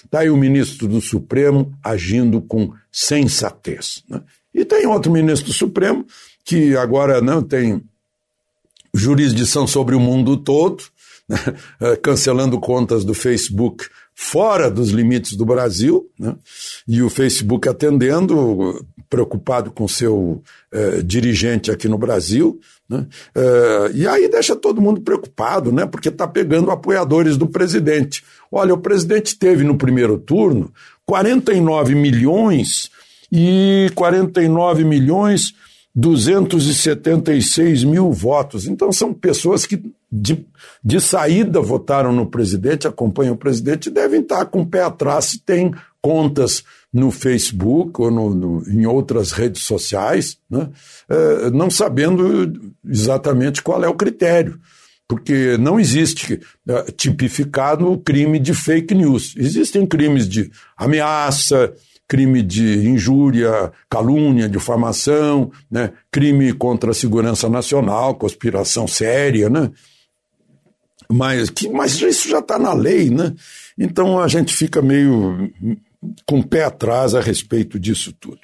Está aí o ministro do Supremo agindo com sensatez. Né? E tem outro ministro do Supremo que agora não tem jurisdição sobre o mundo todo, né, eh, cancelando contas do Facebook fora dos limites do Brasil, né? e o Facebook atendendo, preocupado com seu eh, dirigente aqui no Brasil, né? Eh, e aí deixa todo mundo preocupado, né? porque está pegando apoiadores do presidente. Olha, o presidente teve no primeiro turno 49 milhões e 49 milhões 276 mil votos. Então, são pessoas que de, de saída votaram no presidente, acompanham o presidente, devem estar com o pé atrás se tem contas no Facebook ou no, no, em outras redes sociais, né? é, não sabendo exatamente qual é o critério. Porque não existe é, tipificado o crime de fake news. Existem crimes de ameaça, crime de injúria, calúnia, difamação, né? crime contra a segurança nacional, conspiração séria, né? Mas, que, mas isso já está na lei, né? Então a gente fica meio com o pé atrás a respeito disso tudo.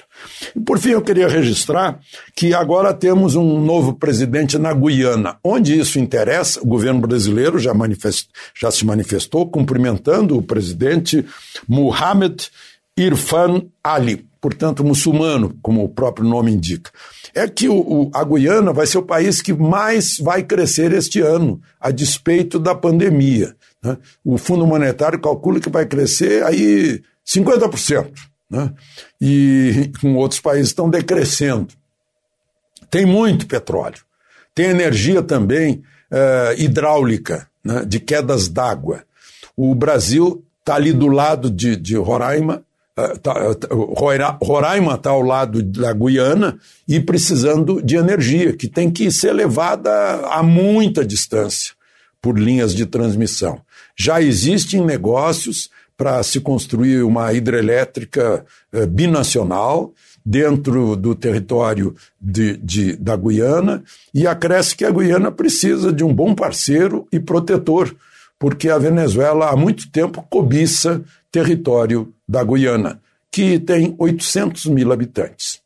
E por fim, eu queria registrar que agora temos um novo presidente na Guiana. Onde isso interessa, o governo brasileiro já, já se manifestou cumprimentando o presidente Mohamed Irfan Ali, portanto muçulmano, como o próprio nome indica. É que o, o, a Guiana vai ser o país que mais vai crescer este ano, a despeito da pandemia. Né? O Fundo Monetário calcula que vai crescer aí 50%. Né? E com outros países estão decrescendo. Tem muito petróleo. Tem energia também uh, hidráulica, né? de quedas d'água. O Brasil está ali do lado de, de Roraima, Roraima está ao lado da Guiana e precisando de energia, que tem que ser levada a muita distância por linhas de transmissão. Já existem negócios para se construir uma hidrelétrica uh, binacional dentro do território de, de, da Guiana e acresce que a Guiana precisa de um bom parceiro e protetor, porque a Venezuela há muito tempo cobiça território da Guiana, que tem 800 mil habitantes.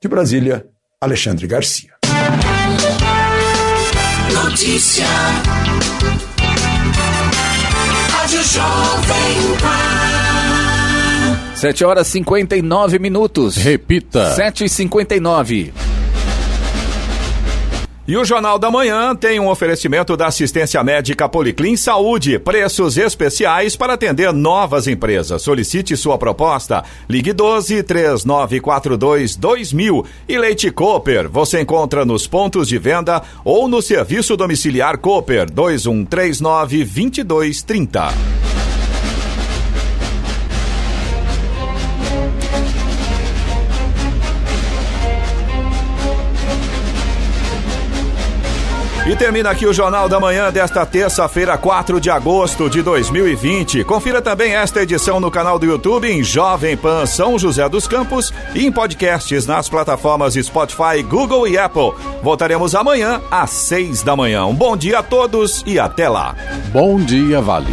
De Brasília, Alexandre Garcia. Notícia. Rádio Jovem Pan. 7 horas e 59 minutos. Repita. 7 e 59 e o Jornal da Manhã tem um oferecimento da assistência médica Policlin Saúde, preços especiais para atender novas empresas. Solicite sua proposta. Ligue 12 3942 2000 e Leite Cooper. Você encontra nos pontos de venda ou no serviço domiciliar Cooper 2139 2230. E termina aqui o Jornal da Manhã desta terça-feira, 4 de agosto de 2020. Confira também esta edição no canal do YouTube em Jovem Pan São José dos Campos e em podcasts nas plataformas Spotify, Google e Apple. Voltaremos amanhã às 6 da manhã. Um bom dia a todos e até lá. Bom dia, Vale.